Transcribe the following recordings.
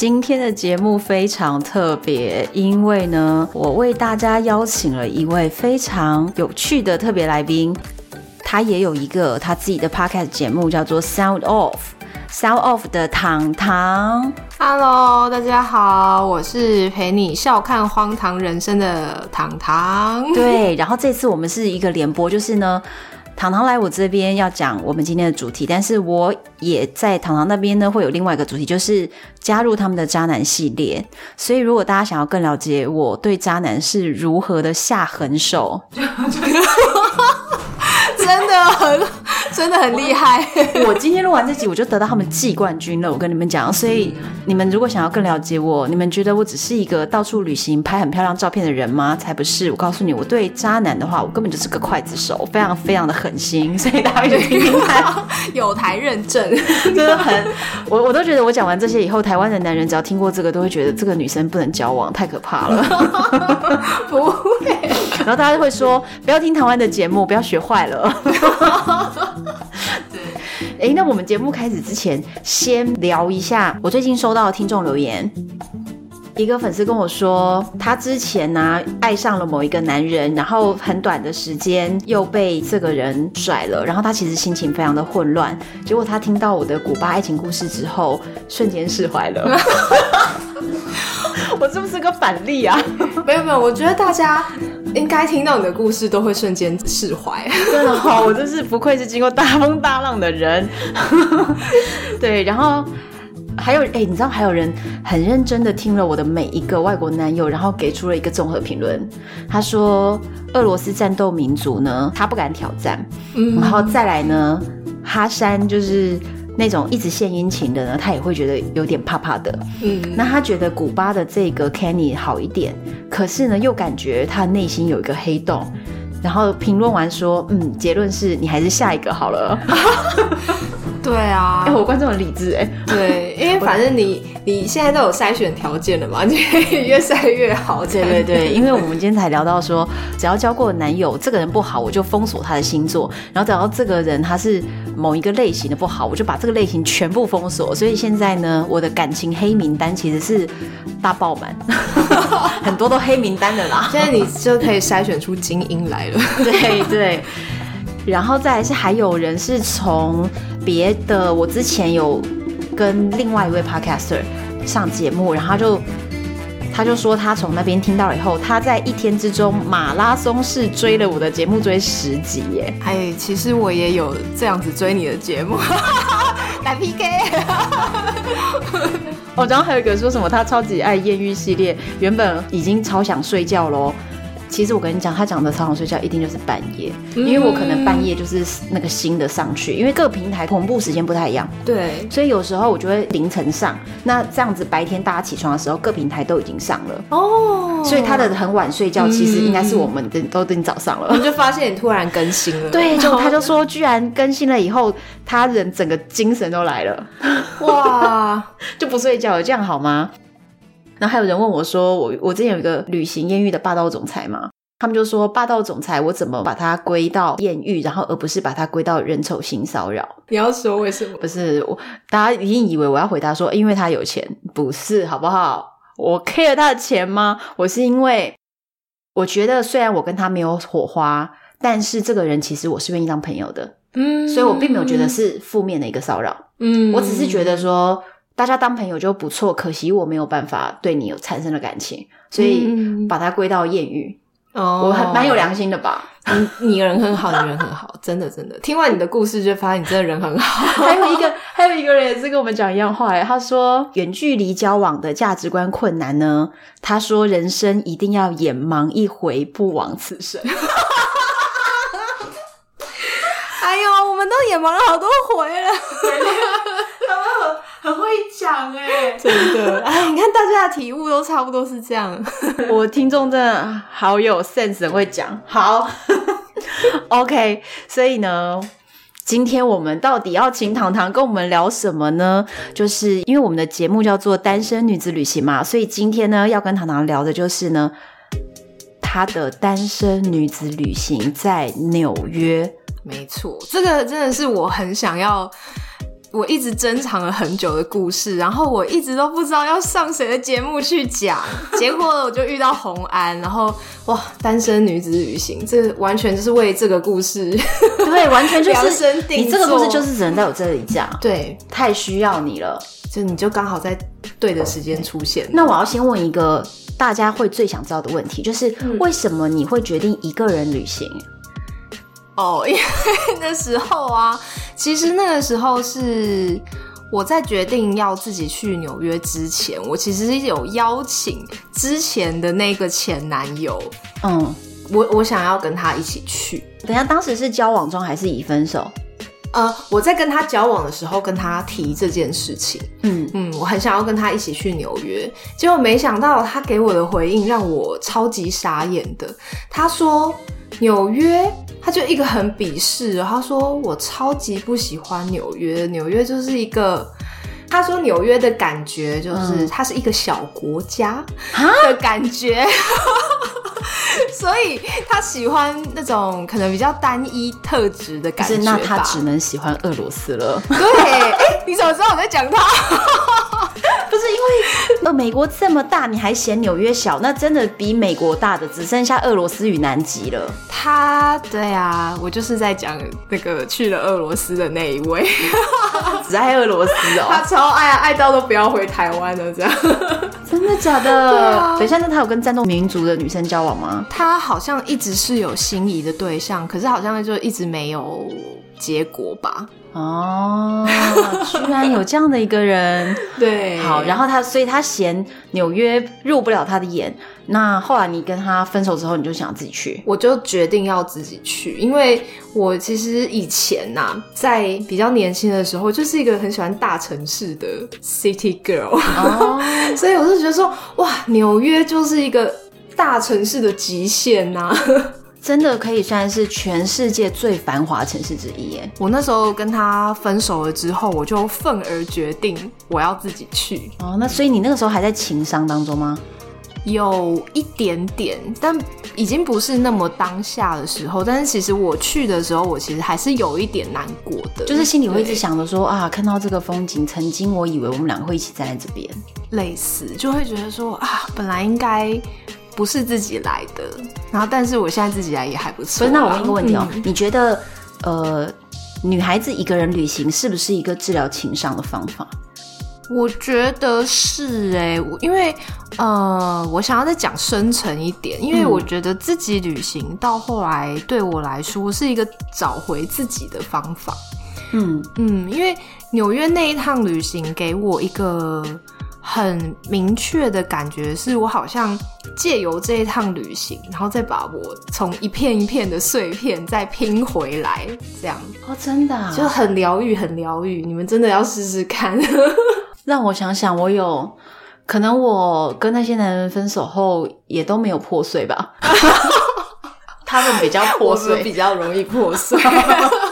今天的节目非常特别，因为呢，我为大家邀请了一位非常有趣的特别来宾，他也有一个他自己的 podcast 节目，叫做 Sound Off，Sound Off 的糖糖。Hello，大家好，我是陪你笑看荒唐人生的糖糖。对，然后这次我们是一个联播，就是呢。糖糖来我这边要讲我们今天的主题，但是我也在糖糖那边呢，会有另外一个主题，就是加入他们的渣男系列。所以如果大家想要更了解我对渣男是如何的下狠手，真的很。真的很厉害！我今天录完这集，我就得到他们季冠军了。我跟你们讲，所以你们如果想要更了解我，你们觉得我只是一个到处旅行、拍很漂亮照片的人吗？才不是！我告诉你，我对渣男的话，我根本就是个刽子手，非常非常的狠心。所以大家就听听看，有台认证，真的很。我我都觉得，我讲完这些以后，台湾的男人只要听过这个，都会觉得这个女生不能交往，太可怕了。不会。然后大家就会说，不要听台湾的节目，不要学坏了。哎，那我们节目开始之前，先聊一下我最近收到的听众留言。一个粉丝跟我说，他之前呢、爱上了某一个男人，然后很短的时间又被这个人甩了，然后他其实心情非常的混乱。结果他听到我的古巴爱情故事之后，瞬间释怀了。我是不是个反例啊？没有没有，我觉得大家应该听到你的故事都会瞬间释怀。真的好，我真是不愧是经过大风大浪的人。对，然后。还有，哎、欸，你知道还有人很认真的听了我的每一个外国男友，然后给出了一个综合评论。他说，俄罗斯战斗民族呢，他不敢挑战。嗯，然后再来呢，哈山就是那种一直献殷勤的呢，他也会觉得有点怕怕的。嗯，那他觉得古巴的这个 Kenny 好一点，可是呢，又感觉他内心有一个黑洞。然后评论完说，嗯，结论是你还是下一个好了。对啊，哎、欸，我观众很理智哎。对，因为 反正你你现在都有筛选条件了嘛，你越筛越好。对对对，因为我们今天才聊到说，只要交过男友，这个人不好，我就封锁他的星座；然后只要这个人他是某一个类型的不好，我就把这个类型全部封锁。所以现在呢，我的感情黑名单其实是大爆满，很多都黑名单的啦。现在你就可以筛选出精英来了。对对。然后再来是还有人是从别的，我之前有跟另外一位 podcaster 上节目，然后他就他就说他从那边听到了以后，他在一天之中马拉松式追了我的节目追十集耶。哎，其实我也有这样子追你的节目，来 PK。哦，然后还有一个说什么他超级爱艳遇系列，原本已经超想睡觉喽。其实我跟你讲，他讲的超想睡觉，一定就是半夜，因为我可能半夜就是那个新的上去，因为各平台同步时间不太一样。对，所以有时候我就会凌晨上，那这样子白天大家起床的时候，各平台都已经上了。哦，所以他的很晚睡觉，其实应该是我们的都已经早上了。我就发现你突然更新了，对，就他就说，居然更新了以后，他人整个精神都来了，哇，就不睡觉了，这样好吗？然后还有人问我说：“我我之前有一个旅行艳遇的霸道总裁嘛？他们就说霸道总裁，我怎么把它归到艳遇，然后而不是把它归到人丑性骚扰？你要说为什么？不是我，大家一定以为我要回答说，因为他有钱，不是好不好？我 care 他的钱吗？我是因为我觉得虽然我跟他没有火花，但是这个人其实我是愿意当朋友的，嗯，所以我并没有觉得是负面的一个骚扰，嗯，我只是觉得说。”大家当朋友就不错，可惜我没有办法对你有产生了感情，所以把它归到艳遇。哦，我很蛮有良心的吧？你你人很好，你人很好，真的真的。听完你的故事，就发现你真的人很好。还有一个还有一个人也是跟我们讲一样话哎，他说远距离交往的价值观困难呢。他说人生一定要眼盲一回，不枉此生。哎呦，我们都眼盲了好多回了。很会讲哎，真的。哎，你看大家的体悟都差不多是这样。我听众真的好有 sense，很会讲。好，OK。所以呢，今天我们到底要请糖糖跟我们聊什么呢？就是因为我们的节目叫做《单身女子旅行》嘛，所以今天呢要跟糖糖聊的就是呢，她的单身女子旅行在纽约。没错，这个真的是我很想要。我一直珍藏了很久的故事，然后我一直都不知道要上谁的节目去讲，结果我就遇到红安，然后哇，单身女子旅行，这完全就是为这个故事，对，完全就是你这个故事就是只能在我这里讲，对，太需要你了，就你就刚好在对的时间出现。那我要先问一个大家会最想知道的问题，就是为什么你会决定一个人旅行？哦，因为那时候啊，其实那个时候是我在决定要自己去纽约之前，我其实是有邀请之前的那个前男友，嗯，我我想要跟他一起去。等下，当时是交往中还是已分手？呃，我在跟他交往的时候跟他提这件事情，嗯。嗯，我很想要跟他一起去纽约，结果没想到他给我的回应让我超级傻眼的，他说纽约。他就一个很鄙视，他说我超级不喜欢纽约，纽约就是一个，他说纽约的感觉就是它是一个小国家的感觉，所以他喜欢那种可能比较单一特质的感觉。那他只能喜欢俄罗斯了。对，哎、欸，你怎么知道我在讲他？不是因为呃，美国这么大，你还嫌纽约小？那真的比美国大的只剩下俄罗斯与南极了。他，对啊，我就是在讲那个去了俄罗斯的那一位，只爱俄罗斯哦。他超爱啊，爱到都不要回台湾了，这样。真的假的？对啊。等一下，那他有跟战斗民族的女生交往吗？他好像一直是有心仪的对象，可是好像就一直没有结果吧。哦，居然有这样的一个人，对，好，然后他，所以他嫌纽约入不了他的眼。那后来你跟他分手之后，你就想自己去？我就决定要自己去，因为我其实以前呐、啊，在比较年轻的时候，就是一个很喜欢大城市的 city girl，哦，所以我就觉得说，哇，纽约就是一个大城市的极限呐、啊。真的可以算是全世界最繁华城市之一耶！我那时候跟他分手了之后，我就愤而决定我要自己去。哦，那所以你那个时候还在情商当中吗？有一点点，但已经不是那么当下的时候。但是其实我去的时候，我其实还是有一点难过的，就是心里会一直想着说啊，看到这个风景，曾经我以为我们两个会一起站在这边，类似就会觉得说啊，本来应该。不是自己来的，然后但是我现在自己来也还不错。所以那我问一个问题哦，嗯、你觉得呃，女孩子一个人旅行是不是一个治疗情商的方法？我觉得是哎、欸，因为呃，我想要再讲深层一点，因为我觉得自己旅行到后来对我来说是一个找回自己的方法。嗯嗯，因为纽约那一趟旅行给我一个。很明确的感觉是，我好像借由这一趟旅行，然后再把我从一片一片的碎片再拼回来，这样哦，真的啊，就很疗愈，很疗愈。你们真的要试试看。让我想想，我有可能我跟那些男人分手后也都没有破碎吧？他们比较破碎，比较容易破碎。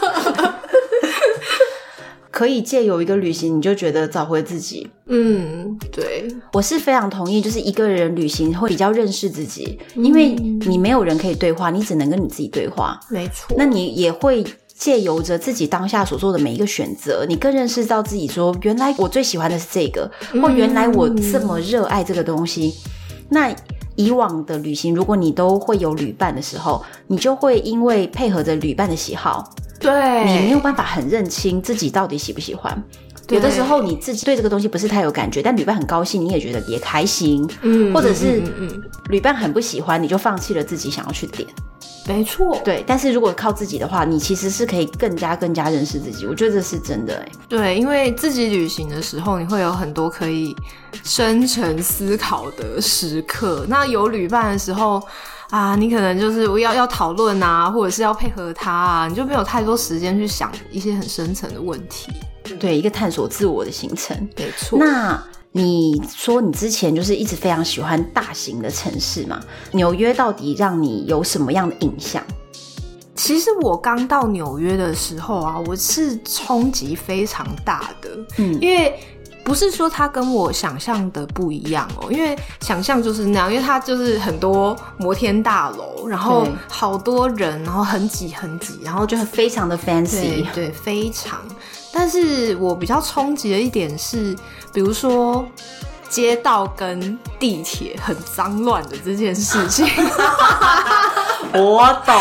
可以借由一个旅行，你就觉得找回自己。嗯，对，我是非常同意，就是一个人旅行会比较认识自己，嗯、因为你没有人可以对话，你只能跟你自己对话。没错，那你也会借由着自己当下所做的每一个选择，你更认识到自己说，原来我最喜欢的是这个，嗯、或原来我这么热爱这个东西。那以往的旅行，如果你都会有旅伴的时候，你就会因为配合着旅伴的喜好。对，你没有办法很认清自己到底喜不喜欢。有的时候你自己对这个东西不是太有感觉，但旅伴很高兴，你也觉得也开心。嗯，或者是旅伴很不喜欢，你就放弃了自己想要去点。没错，对。但是如果靠自己的话，你其实是可以更加更加认识自己。我觉得这是真的欸。对，因为自己旅行的时候，你会有很多可以深层思考的时刻。那有旅伴的时候。啊，你可能就是要要讨论啊，或者是要配合他啊，你就没有太多时间去想一些很深层的问题。对，一个探索自我的行程，没错。那你说你之前就是一直非常喜欢大型的城市嘛？纽约到底让你有什么样的印象？其实我刚到纽约的时候啊，我是冲击非常大的，嗯，因为。不是说它跟我想象的不一样哦，因为想象就是那样，因为它就是很多摩天大楼，然后好多人，然后很挤很挤，然后就非常的 fancy，对，对，非常。但是我比较冲击的一点是，比如说街道跟地铁很脏乱的这件事情。我懂，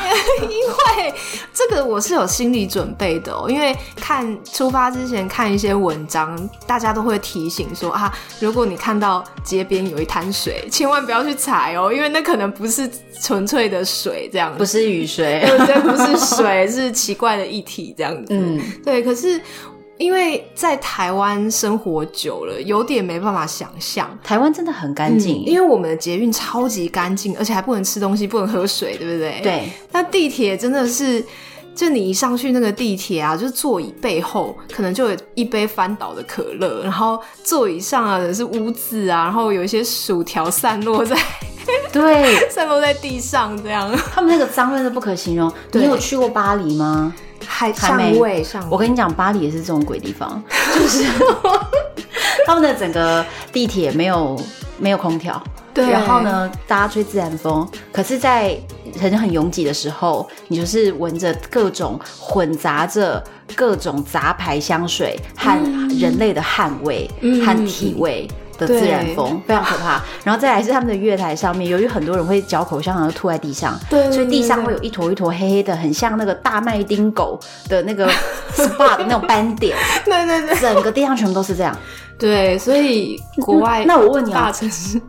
因为这个我是有心理准备的哦。因为看出发之前看一些文章，大家都会提醒说啊，如果你看到街边有一滩水，千万不要去踩哦，因为那可能不是纯粹的水，这样不是雨水，对 不对？不是水，是奇怪的液体，这样子。嗯，对。可是。因为在台湾生活久了，有点没办法想象。台湾真的很干净，嗯，因为我们的捷运超级干净，而且还不能吃东西，不能喝水，对不对？对。那地铁真的是，就你一上去那个地铁啊，就是座椅背后可能就有一杯翻倒的可乐，然后座椅上啊是污渍啊，然后有一些薯条散落在，对，散落在地上这样。他们那个脏乱的不可形容。你有去过巴黎吗？还上我跟你讲，巴黎也是这种鬼地方，就是 他们的整个地铁没有没有空调，对，然后呢，大家吹自然风，可是，在人很拥挤的时候，你就是闻着各种混杂着各种杂牌香水和人类的汗味、嗯、和体味。的自然风非常可怕，然后再来是他们的月台上面，由于很多人会嚼口香糖吐在地上，对，所以地上会有一坨一坨黑黑的，很像那个大麦丁狗的那个 SPA 的那种斑点，对对对，整个地上全部都是这样，对，所以国外那我问你啊，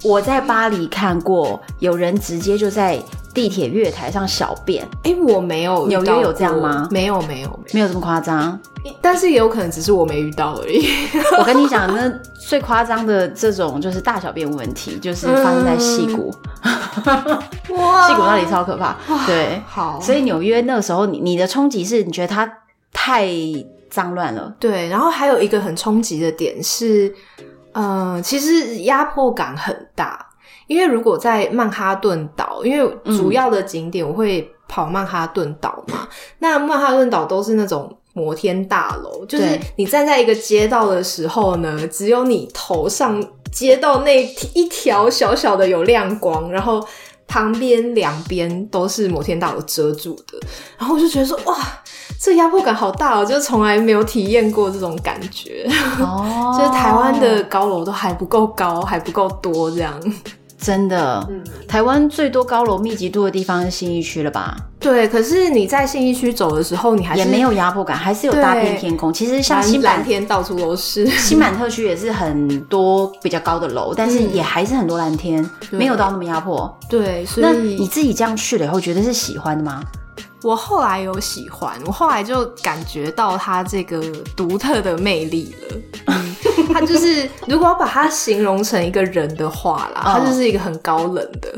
我在巴黎看过有人直接就在地铁月台上小便，哎、欸，我没有，纽约有这样吗？没有没有没有这么夸张。但是也有可能只是我没遇到而已。我跟你讲，那最夸张的这种就是大小便问题，就是发生在戏谷。哇，戏谷那里超可怕。对，好。所以纽约那个时候，你你的冲击是你觉得它太脏乱了？对。然后还有一个很冲击的点是，嗯、呃，其实压迫感很大。因为如果在曼哈顿岛，因为主要的景点我会跑曼哈顿岛嘛，那曼哈顿岛都是那种。摩天大楼，就是你站在一个街道的时候呢，只有你头上街道那一条小小的有亮光，然后旁边两边都是摩天大楼遮住的，然后我就觉得说，哇，这压迫感好大哦，就从来没有体验过这种感觉。哦，就是台湾的高楼都还不够高，还不够多这样。真的，嗯，台湾最多高楼密集度的地方是信义区了吧？对，可是你在信义区走的时候，你还是也没有压迫感，还是有大片天空。其实像新蓝天到处都是，新版特区也是很多比较高的楼，但是也还是很多蓝天，嗯，没有到那么压迫。对，所以那你自己这样去了以后，觉得是喜欢的吗？我后来有喜欢，我后来就感觉到它这个独特的魅力了。嗯 他就是，如果要把它形容成一个人的话啦，他、oh. 就是一个很高冷的，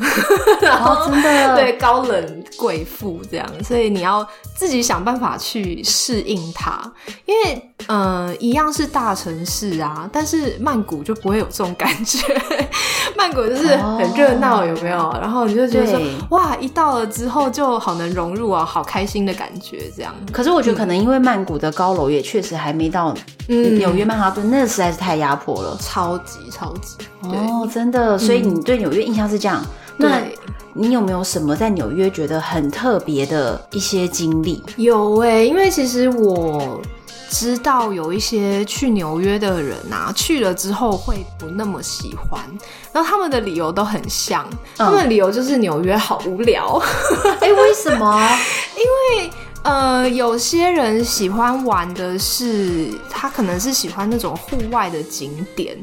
然 后、oh, 真的。对高冷贵妇这样，所以你要自己想办法去适应他，因为嗯、呃，一样是大城市啊，但是曼谷就不会有这种感觉，曼谷就是很热闹，oh. 有没有？然后你就觉得说，哇，一到了之后就好能融入啊，好开心的感觉这样。可是我觉得可能因为曼谷的高楼也确实还没到纽约曼哈顿，那实在是。太压迫了，超级超级哦，真的。所以你对纽约印象是这样？嗯、那你有没有什么在纽约觉得很特别的一些经历？有哎、欸，因为其实我知道有一些去纽约的人啊，去了之后会不那么喜欢，然后他们的理由都很像，嗯、他们的理由就是纽约好无聊。哎、欸，为什么？因为。呃，有些人喜欢玩的是，他可能是喜欢那种户外的景点，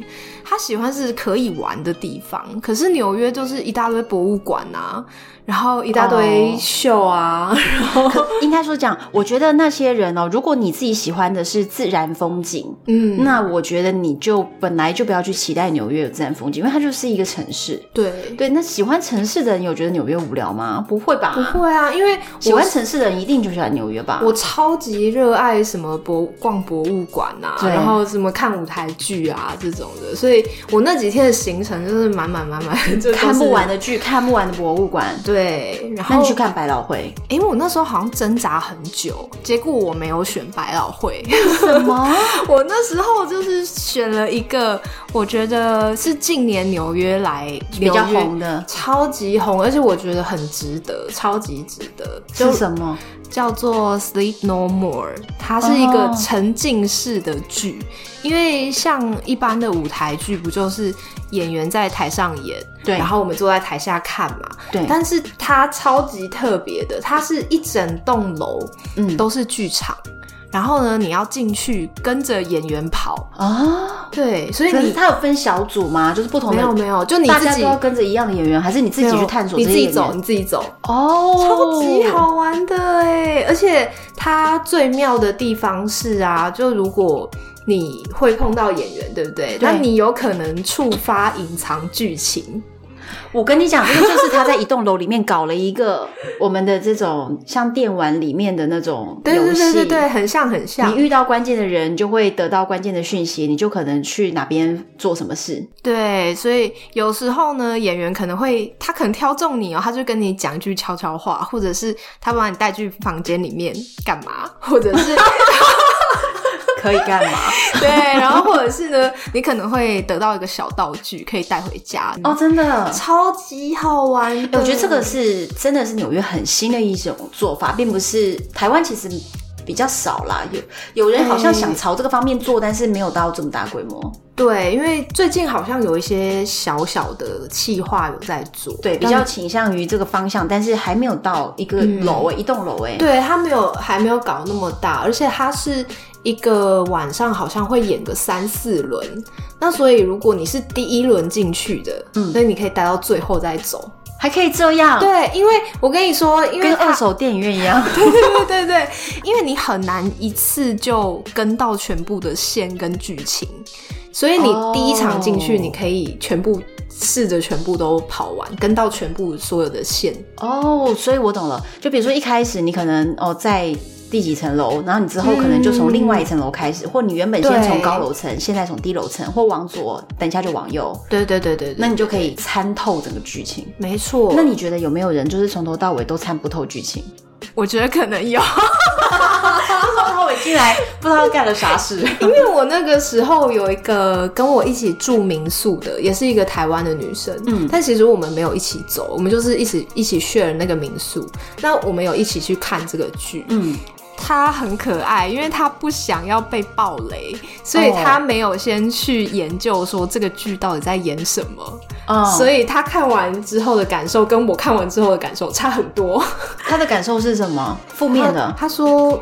他喜欢是可以玩的地方，可是纽约就是一大堆博物馆啊。然后一大堆秀啊，oh. 然后应该说讲，我觉得那些人哦，如果你自己喜欢的是自然风景，嗯，那我觉得你就本来就不要去期待纽约有自然风景，因为它就是一个城市。对对，那喜欢城市的人有觉得纽约无聊吗？不会吧？不会啊，因为喜欢城市的人一定就喜欢纽约吧？我超级热爱什么博逛博物馆啊，然后什么看舞台剧啊这种的，所以我那几天的行程就是满满满满，就看不完的剧，看不完的博物馆。对，然后那你去看百老汇，因为我那时候好像挣扎很久，结果我没有选百老汇。什么？我那时候就是选了一个，我觉得是近年纽约来比较红的，超级红，而且我觉得很值得，超级值得。是什么？叫做 Sleep No More，它是一个沉浸式的剧，oh. 因为像一般的舞台剧，不就是演员在台上演，对，然后我们坐在台下看嘛，对。但是它超级特别的，它是一整栋楼，嗯，都是剧场。然后呢，你要进去跟着演员跑啊？对，所以你他有分小组吗？就是不同的？没有没有，就你自己大家都要跟着一样的演员，还是你自己去探索？你自己走，你自己走。哦，超级好玩的哎！而且它最妙的地方是啊，就如果你会碰到演员，对不对？那你有可能触发隐藏剧情。我跟你讲，这个就是他在一栋楼里面搞了一个我们的这种像电玩里面的那种游戏，对对对对对，很像很像。你遇到关键的人，就会得到关键的讯息，你就可能去哪边做什么事。对，所以有时候呢，演员可能会他可能挑中你哦，他就跟你讲一句悄悄话，或者是他把你带去房间里面干嘛，或者是。可以干嘛？对，然后或者是呢，你可能会得到一个小道具，可以带回家哦，真的超级好玩。我觉得这个是真的是纽约很新的一种做法，并不是台湾其实比较少啦。有有人好像想朝这个方面做，欸、但是没有到这么大规模。对，因为最近好像有一些小小的企划有在做，对，比较倾向于这个方向，但是还没有到一个楼诶、欸，嗯、一栋楼诶。对，它没有还没有搞那么大，而且它是。一个晚上好像会演个三四轮，那所以如果你是第一轮进去的，嗯，所以你可以待到最后再走，还可以这样。对，因为我跟你说，因为跟二手电影院一样，对对对对对，因为你很难一次就跟到全部的线跟剧情，所以你第一场进去，你可以全部试着全部都跑完，跟到全部所有的线。哦，所以我懂了。就比如说一开始你可能哦在。第几层楼，然后你之后可能就从另外一层楼开始，嗯、或你原本先从高楼层，对现在从低楼层，或往左，等一下就往右。对对对对，对，那你就可以参透整个剧情。没错。那你觉得有没有人就是从头到尾都参不透剧情？我觉得可能有，进来不知道干了啥事。因为我那个时候有一个跟我一起住民宿的，也是一个台湾的女生，嗯，但其实我们没有一起走，我们就是一起一起 share 那个民宿。那我们有一起去看这个剧，嗯。他很可爱，因为他不想要被暴雷，所以他没有先去研究说这个剧到底在演什么。嗯，所以他看完之后的感受跟我看完之后的感受差很多。他的感受是什么？负面的。他说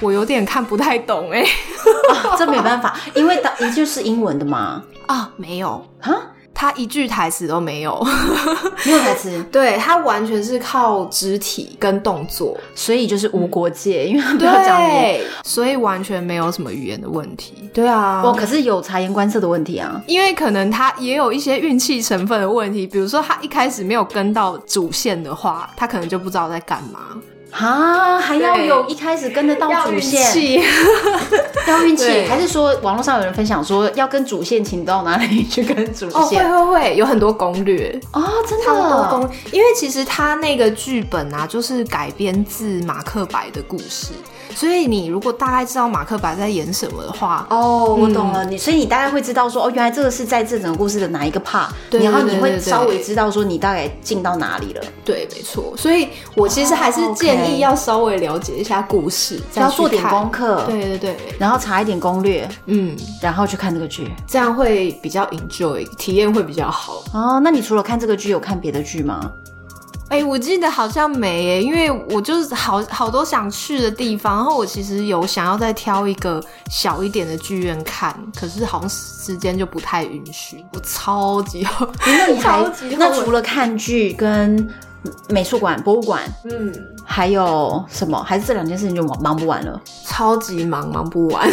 我有点看不太懂，哎，这没办法，因为当一句是英文的嘛。啊，没有哈。他一句台词都没有，没有台词。对，他完全是靠肢体跟动作，所以就是无国界，嗯、因为他不要讲对，所以完全没有什么语言的问题。对啊，哦，可是有察言观色的问题啊，因为可能他也有一些运气成分的问题，比如说他一开始没有跟到主线的话，他可能就不知道在干嘛。啊，还要有一开始跟得到主线，要运气，还是说网络上有人分享说要跟主线，请到哪里去跟主线？哦，会会会，有很多攻略。哦，真的，差不多攻，因为其实他那个剧本啊，就是改编自马克白的故事。所以你如果大概知道马克白在演什么的话，哦，我懂了。你所以你大概会知道说，哦，原来这个是在这整个故事的哪一个 part，然后你会稍微知道说你大概进到哪里了。对，没错。所以我其实还是建议要稍微了解一下故事，要做点功课。对对对，然后查一点攻略，嗯，然后去看这个剧，这样会比较 enjoy，体验会比较好。哦，那你除了看这个剧，有看别的剧吗？哎、欸，我记得好像没耶，因为我就是好好多想去的地方，然后我其实有想要再挑一个小一点的剧院看，可是好像时间就不太允许。我超级好，那你 还那除了看剧跟美术馆、博物馆，嗯，还有什么？还是这两件事情就忙忙不完了？超级忙，忙不完。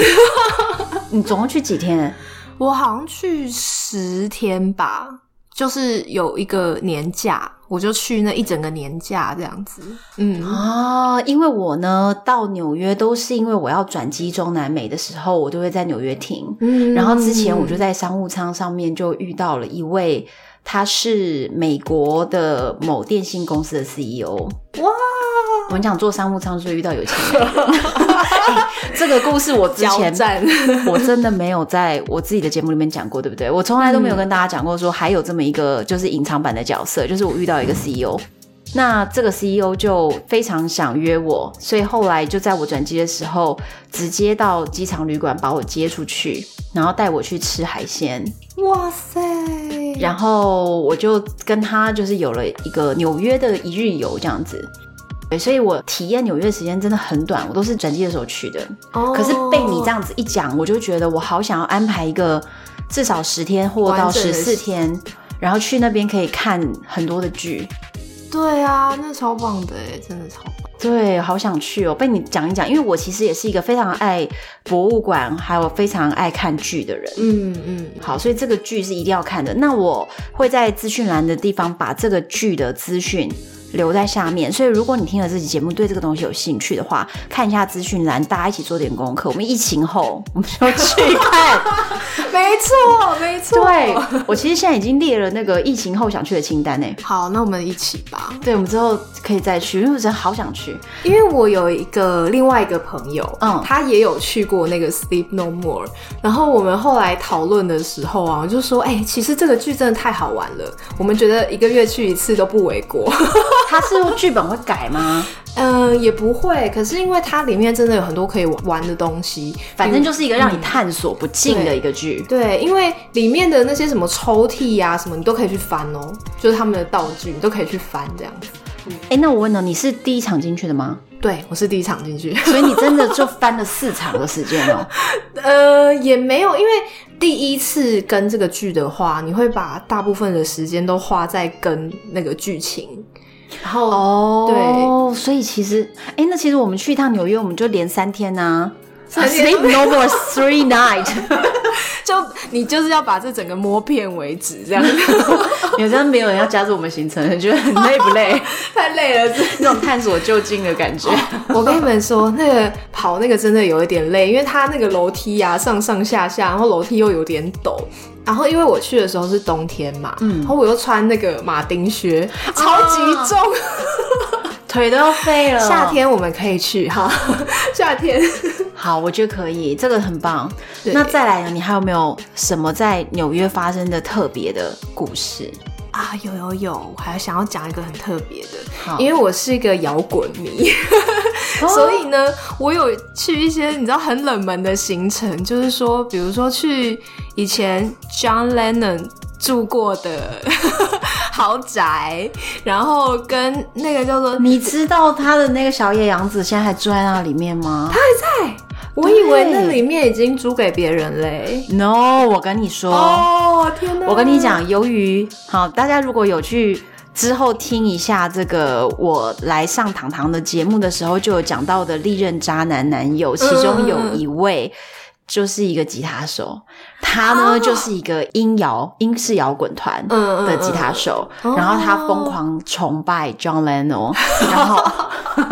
你总共去几天？我好像去十天吧，就是有一个年假。我就去那一整个年假这样子，嗯。啊，因为我呢到纽约都是因为我要转机中南美的时候，我都会在纽约停，嗯，然后之前我就在商务舱上面就遇到了一位，他是美国的某电信公司的 CEO，哇，我们讲做商务舱就遇到有钱人。欸，这个故事我之前 我真的没有在我自己的节目里面讲过，对不对？我从来都没有跟大家讲过说还有这么一个就是隐藏版的角色，就是我遇到一个 CEO，那这个 CEO 就非常想约我，所以后来就在我转机的时候，直接到机场旅馆把我接出去，然后带我去吃海鲜。哇塞！然后我就跟他就是有了一个纽约的一日游这样子。对，所以我体验纽约的时间真的很短，我都是转机的时候去的。哦，可是被你这样子一讲，我就觉得我好想要安排一个至少十天或到十四天，然后去那边可以看很多的剧。对啊，那超棒的哎，真的超棒。对，好想去哦。被你讲一讲，因为我其实也是一个非常爱博物馆，还有非常爱看剧的人。嗯嗯，好，所以这个剧是一定要看的。那我会在资讯栏的地方把这个剧的资讯。留在下面，所以如果你听了这期节目，对这个东西有兴趣的话，看一下资讯栏，大家一起做点功课。我们疫情后，我们就去看。没错，没错。对，我其实现在已经列了那个疫情后想去的清单呢。好，那我们一起吧。对，我们之后可以再去，因为我真的好想去。因为我有一个另外一个朋友，嗯，他也有去过那个 Sleep No More。然后我们后来讨论的时候啊，我就说，哎、欸，其实这个剧真的太好玩了，我们觉得一个月去一次都不为过。他是剧本会改吗？嗯、呃，也不会。可是因为它里面真的有很多可以玩的东西，反正就是一个让你探索不尽的一个剧、嗯。对，因为里面的那些什么抽屉啊什么，你都可以去翻哦。就是他们的道具，你都可以去翻这样子。哎、欸，那我问了，你是第一场进去的吗？对，我是第一场进去，所以你真的就翻了四场的时间哦。呃，也没有，因为第一次跟这个剧的话，你会把大部分的时间都花在跟那个剧情。然后哦，对，所以其实，哎，那其实我们去一趟纽约，我们就连三天呐，Sleep No More Three Night，就你就是要把这整个摸遍为止，这样子，有这样没有人要加入我们行程，你觉得很累不累？太累了，那种探索就近的感觉。我跟你们说，那个跑那个真的有一点累，因为它那个楼梯呀、啊，上上下下，然后楼梯又有点陡。然后因为我去的时候是冬天嘛，嗯，然后我又穿那个马丁靴，超级重，啊、腿都要废了。夏天我们可以去哈，夏天好，我觉得可以，这个很棒。那再来呢？你还有没有什么在纽约发生的特别的故事啊？有有有，我还想要讲一个很特别的，因为我是一个摇滚迷。所以呢，我有去一些你知道很冷门的行程，就是说，比如说去以前 John Lennon 住过的 豪宅，然后跟那个叫做……你知道他的那个小野洋子现在还住在那里面吗？他还在，我以为那里面已经租给别人嘞。No，我跟你说，哦天哪！我跟你讲，由于好，大家如果有去。之后听一下这个，我来上糖糖的节目的时候，就有讲到的历任渣男男友，其中有一位就是一个吉他手，他呢就是一个音摇英式摇滚团的吉他手，然后他疯狂崇拜 John Lennon，然后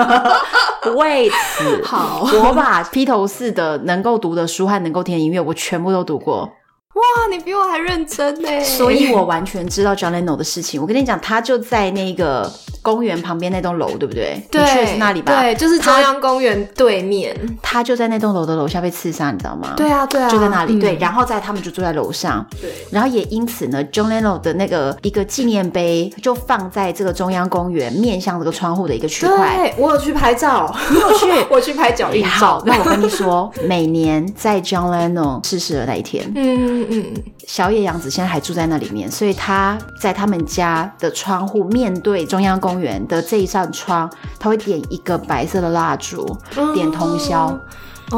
为此，好，我把披头士的能够读的书和能够听的音乐，我全部都读过。哇，你比我还认真呢！所以我完全知道 John Lennon 的事情。我跟你讲，他就在那个公园旁边那栋楼，对不对？对，你去的是那里吧？对，就是中央公园对面。他就在那栋楼的楼下被刺杀，你知道吗？对啊，对啊，就在那里。对，然后在他们就住在楼上。对，然后也因此呢，John Lennon 的那个一个纪念碑就放在这个中央公园面向这个窗户的一个区块。对，我有去拍照，你有去？我去拍脚印照。那我跟你说，每年在 John Lennon 逝世的那一天，嗯。嗯，小野洋子现在还住在那里面，所以他在他们家的窗户面对中央公园的这一扇窗，他会点一个白色的蜡烛，点通宵。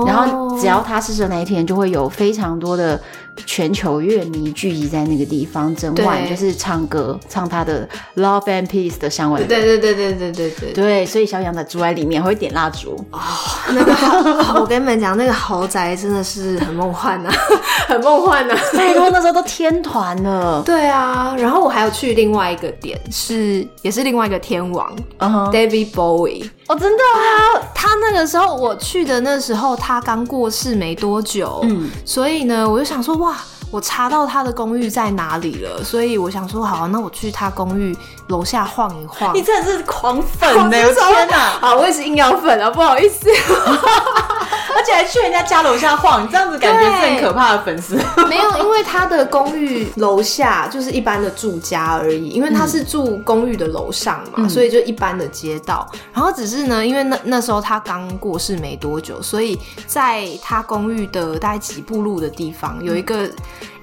然后只要他逝世那一天，就会有非常多的全球乐迷聚集在那个地方，整晚就是唱歌，唱他的 Love and Peace 的香味。对对对对对对对对，所以小杨仔住在里面会点蜡烛。哦，那个 我跟你们讲，那个豪宅真的是很梦幻呐，很梦幻呐。太多那时候都天团了。对啊，然后我还有去另外一个点，是也是另外一个天王，David Bowie。哦，真的啊！他那个时候我去的那时候，他刚过世没多久，嗯，所以呢，我就想说，哇，我查到他的公寓在哪里了，所以我想说，好啊，那我去他公寓楼下晃一晃。你真的是狂 粉呢！天哪！啊，我也是硬要粉啊，不好意思。还去人家家楼下晃，你这样子感觉是很可怕的粉丝。没有，因为他的公寓楼下就是一般的住家而已，因为他是住公寓的楼上嘛，嗯、所以就一般的街道。然后只是呢，因为那那时候他刚过世没多久，所以在他公寓的大概几步路的地方有一个。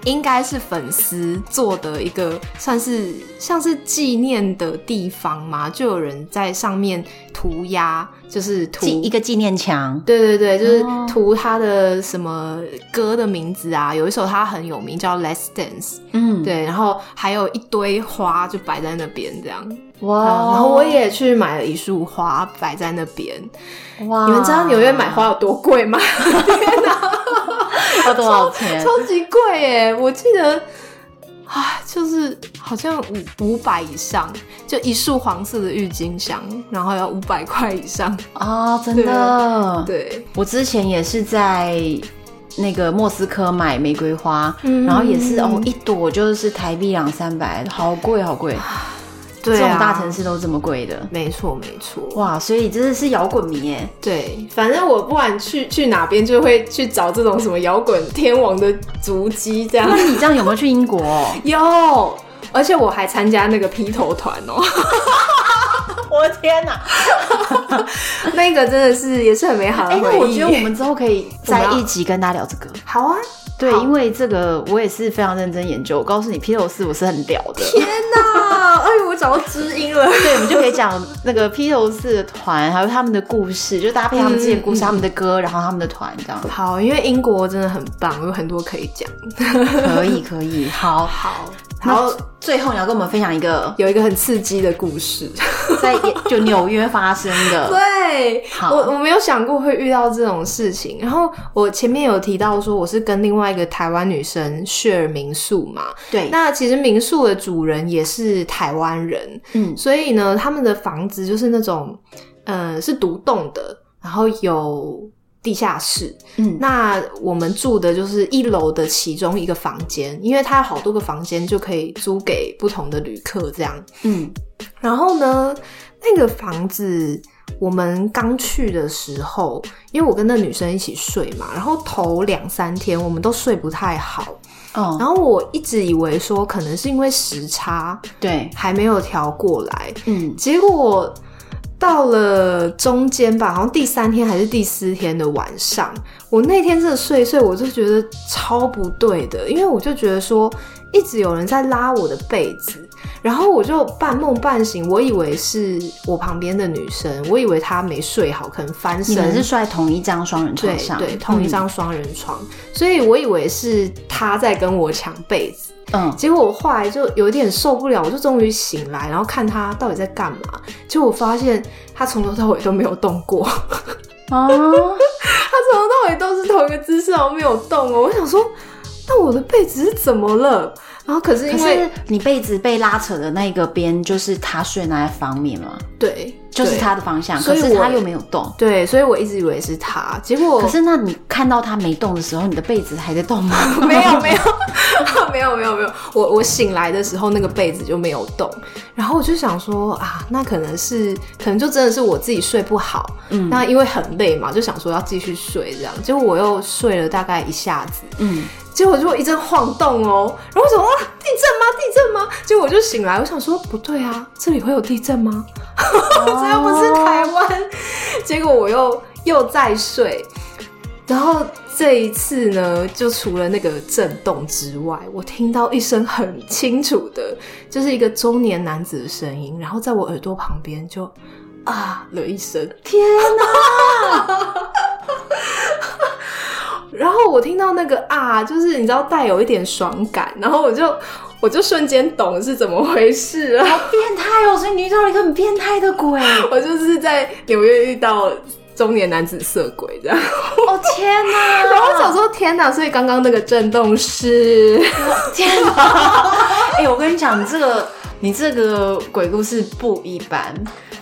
应该是粉丝做的一个算是像是纪念的地方嘛，就有人在上面涂鸦，就是涂一个纪念墙。对对对，就是涂他的什么歌的名字啊，有一首他很有名叫《Let's Dance》，嗯，对，然后还有一堆花就摆在那边这样。哇！然后我也去买了一束花摆在那边。哇！你们知道纽约买花有多贵吗？天哪！要多少钱？超，超级贵耶！我记得，啊，就是好像五五百以上，就一束黄色的郁金香，然后要五百块以上啊！真的，对，对我之前也是在那个莫斯科买玫瑰花，嗯、然后也是哦，一朵就是台币两三百，好贵，好贵。对啊，这种大城市都这么贵的，没错没错。哇，所以真的是摇滚迷耶。对，反正我不管去去哪边，就会去找这种什么摇滚天王的足迹这样。那你这样有没有去英国？有，而且我还参加那个披头团哦。我的天哪，那个真的是也是很美好的回忆。欸，我觉得我们之后可以再一集跟大家聊这个。好啊。对，因为这个我也是非常认真研究。我告诉你，披头士我是很屌的。天哪！哎呦，我找到知音了。对，我们就可以讲那个披头士的团，还有他们的故事，就搭配他们自己的故事、嗯、他们的歌，然后他们的团这样。好，因为英国真的很棒，有很多可以讲。可以，可以。好，好。然后最后你要跟我们分享一个有一个很刺激的故事，在就纽约发生的。对，我我没有想过会遇到这种事情。然后我前面有提到说我是跟另外一个台湾女生 share 民宿嘛，对。那其实民宿的主人也是台湾人，嗯，所以呢，他们的房子就是那种，呃，是独栋的，然后有。地下室，嗯，那我们住的就是一楼的其中一个房间，因为它有好多个房间，就可以租给不同的旅客这样，嗯。然后呢，那个房子我们刚去的时候，因为我跟那女生一起睡嘛，然后头两三天我们都睡不太好，嗯。然后我一直以为说可能是因为时差，对，还没有调过来，嗯。结果。到了中间吧，好像第三天还是第四天的晚上，我那天真的睡一睡，我就觉得超不对的，因为我就觉得说一直有人在拉我的被子，然后我就半梦半醒，我以为是我旁边的女生，我以为她没睡好，可能翻身。你们是睡在同一张双人床上？对对，同一张双人床，嗯，所以我以为是她在跟我抢被子。嗯，结果我后来就有点受不了，我就终于醒来，然后看他到底在干嘛。结果我发现他从头到尾都没有动过，啊，他从头到尾都是同一个姿势，然后没有动哦。我想说，那我的被子是怎么了？然后可是因为你被子被拉扯的那个边，就是他睡那一方面嘛？对，就是他的方向。可是他又没有动，对，所以我一直以为是他。结果可是那你看到他没动的时候，你的被子还在动吗？没有，没有，没有，没有，没有。我我醒来的时候，那个被子就没有动。然后我就想说啊，那可能是，可能就真的是我自己睡不好。嗯，那因为很累嘛，就想说要继续睡这样。结果我又睡了大概一下子。嗯。结果就一阵晃动哦，然后我说哇，地震吗？地震吗？结果我就醒来，我想说不对啊，这里会有地震吗？这又不是台湾。结果我又又再睡，然后这一次呢，就除了那个震动之外，我听到一声很清楚的，就是一个中年男子的声音，然后在我耳朵旁边就啊了一声，天哪！然后我听到那个啊，就是你知道带有一点爽感，然后我就我就瞬间懂是怎么回事了，好变态哦！所以你遇到了一个很变态的鬼，我就是在纽约遇到。中年男子色鬼这样，哦天哪！然后我想说天哪，所以刚刚那个震动是天哪！哎、欸，我跟你讲，你这个你这个鬼故事不一般，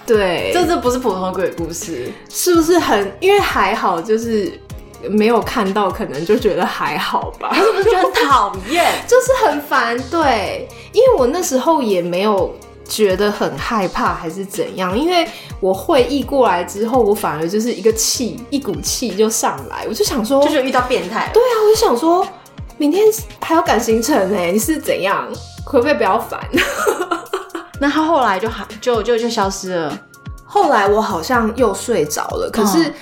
对，这这不是普通的鬼故事，是不是很？因为还好，就是没有看到，可能就觉得还好吧，是不是觉得很讨厌？就是很烦，对，因为我那时候也没有。觉得很害怕还是怎样？因为我会意过来之后，我反而就是一个气，一股气就上来，我就想说，就是遇到变态。对啊，我就想说，明天还要赶行程呢，你是怎样？可不可以不要烦？那他后来就就就就消失了。后来我好像又睡着了，可是。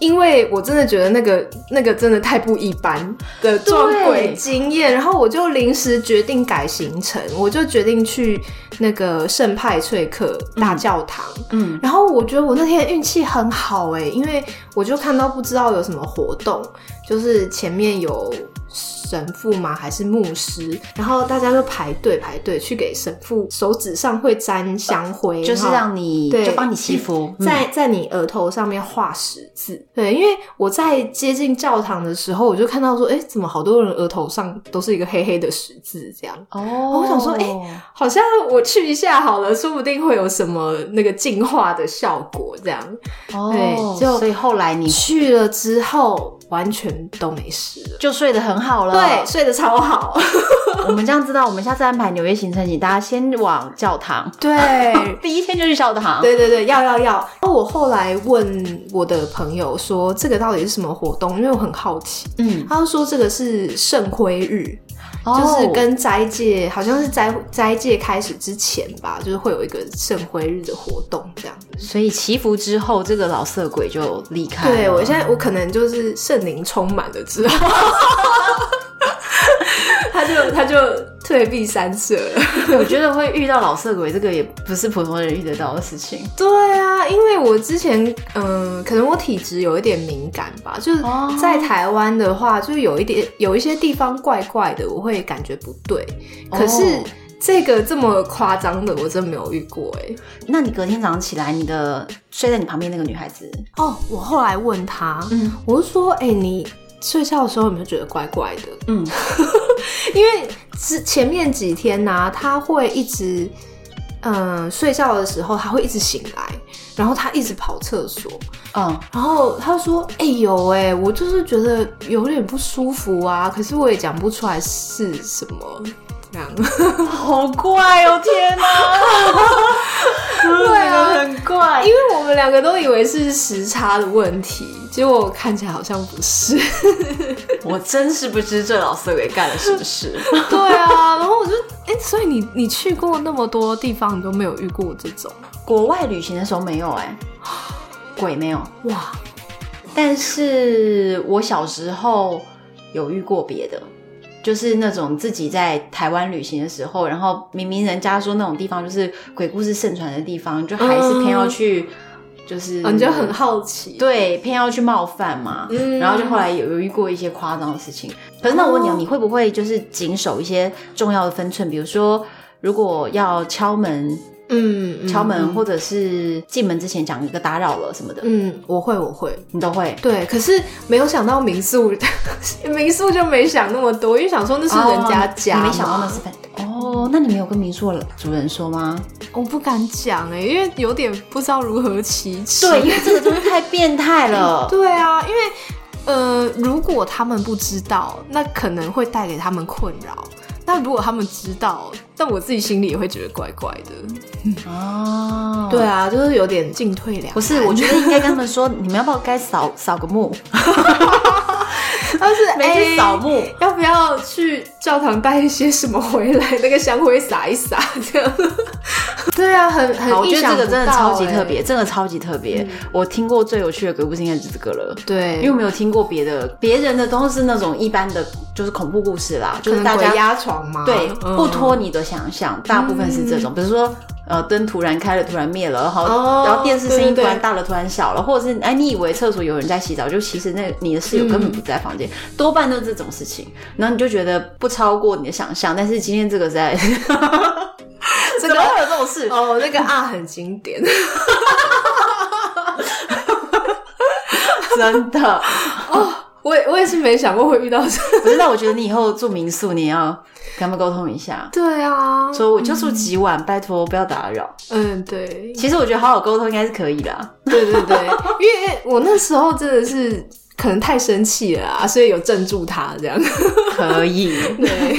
嗯因为我真的觉得那个那个真的太不一般的撞鬼经验，然后我就临时决定改行程，我就决定去那个圣派翠克大教堂。嗯，然后我觉得我那天运气很好哎，因为我就看到不知道有什么活动，就是前面有。神父吗？还是牧师？然后大家就排队排队去给神父手指上会沾香灰，就是让你对，就帮你祈福，在在你额头上面画十字。对，因为我在接近教堂的时候，我就看到说，哎，怎么好多人额头上都是一个黑黑的十字这样？哦，我想说，哎，好像我去一下好了，说不定会有什么那个净化的效果这样。哦，对，就所以后来你去了之后。完全都没事了，就睡得很好了。对，睡得超好。我们这样知道，我们下次安排纽约行程，请大家先往教堂。对，第一天就去教堂。对对对，要要要。然后我后来问我的朋友说，这个到底是什么活动？因为我很好奇。嗯，他就说这个是圣辉日。就是跟斋戒，好像是斋斋戒开始之前吧，就是会有一个圣辉日的活动这样。所以祈福之后，这个老色鬼就离开了。对，我现在我可能就是圣灵充满了之后。他就他就退避三舍了。我觉得会遇到老色鬼，这个也不是普通人遇得到的事情。对啊，因为我之前嗯、呃，可能我体质有一点敏感吧，就是在台湾的话，就有一点有一些地方怪怪的，我会感觉不对。可是这个这么夸张的，我真没有遇过哎。那你隔天早上起来，你的睡在你旁边那个女孩子哦，我后来问她，嗯，我就说，哎、欸，你。睡觉的时候有没有觉得怪怪的？嗯，因为之前面几天呢、啊，他会一直，嗯、呃，睡觉的时候他会一直醒来，然后他一直跑厕所，嗯，然后他说：“哎、欸、呦，哎，我就是觉得有点不舒服啊，可是我也讲不出来是什么。”这样，好怪哦！天哪，对啊，很怪，因为我们两个都以为是时差的问题，结果看起来好像不是。我真是不知这老色鬼干了什么事。对啊，然后我就，哎、欸，所以你你去过那么多地方，你都没有遇过这种国外旅行的时候没有、欸？哎，鬼没有哇，但是我小时候有遇过别的。就是那种自己在台湾旅行的时候，然后明明人家说那种地方就是鬼故事盛传的地方，就还是偏要去，就是、嗯、你就很好奇，对，偏要去冒犯嘛。嗯，然后就后来有遇过一些夸张的事情。可是那我问你，哦，你会不会就是谨守一些重要的分寸？比如说，如果要敲门。嗯，敲门或者是进门之前讲一个打扰了什么的。嗯，我会，我会，你都会。对，可是没有想到民宿，民宿就没想那么多，因为想说那是人家家，哦、你没想到那是粉。哦，那你没有跟民宿的主人说吗？我不敢讲哎、欸，因为有点不知道如何启齿。对，因为这个真的太变态了。对啊，因为呃，如果他们不知道，那可能会带给他们困扰。但如果他们知道，但我自己心里也会觉得怪怪的。哦，对啊，就是有点进退两难。不是，我觉得应该跟他们说，你们要不要该扫扫个墓？但是没去扫墓、欸，要不要去教堂带一些什么回来？那个香灰撒一撒，这样。对啊，很很，我觉得这个真的超级特别，欸、真的超级特别。嗯、我听过最有趣的鬼故事应该就是这个了。对，因为我没有听过别的，别人的都是那种一般的，就是恐怖故事啦，就是大家压床嘛，对，嗯、不脱你的想象，大部分是这种，嗯、比如说。呃，灯突然开了，突然灭了，然后、哦、然后电视声音突然大了，突然小了，或者是哎，你以为厕所有人在洗澡，就其实那你的室友根本不在房间，嗯、多半都是这种事情。然后你就觉得不超过你的想象，但是今天这个在，这个会有这种事哦，那个啊很经典，真的哦。我也我也是没想过会遇到这个，不是，那我觉得你以后住民宿，你要跟他们沟通一下。对啊，说我就住几晚，嗯、拜托不要打扰。嗯，对。其实我觉得好好沟通应该是可以的。对对对，因为我那时候真的是可能太生气了啊，所以有镇住他这样。可以。对。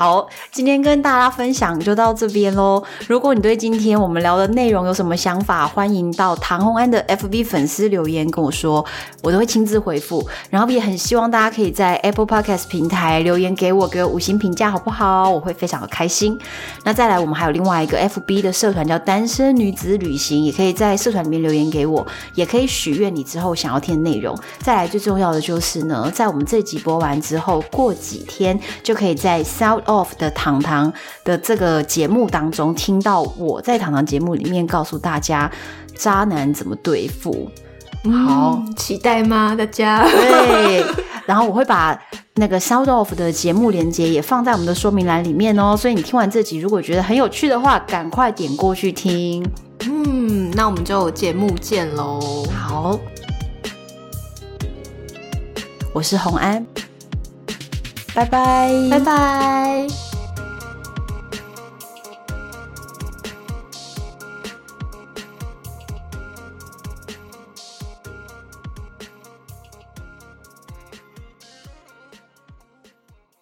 好，今天跟大家分享就到这边喽。如果你对今天我们聊的内容有什么想法，欢迎到唐红安的 FB 粉丝留言跟我说，我都会亲自回复。然后也很希望大家可以在 Apple Podcast 平台留言给我，给我五星评价，好不好？我会非常的开心。那再来，我们还有另外一个 FB 的社团叫单身女子旅行，也可以在社团里面留言给我，也可以许愿你之后想要听的内容。再来，最重要的就是呢，在我们这集播完之后，过几天就可以在 South off 的糖糖的这个节目当中，听到我在糖糖节目里面告诉大家渣男怎么对付。好，嗯、期待吗？大家对，然后我会把那个 Sound off 的节目连接也放在我们的说明栏里面哦。所以你听完这集，如果觉得很有趣的话，赶快点过去听。嗯，那我们就节目见喽。好，我是红安。拜拜，拜拜。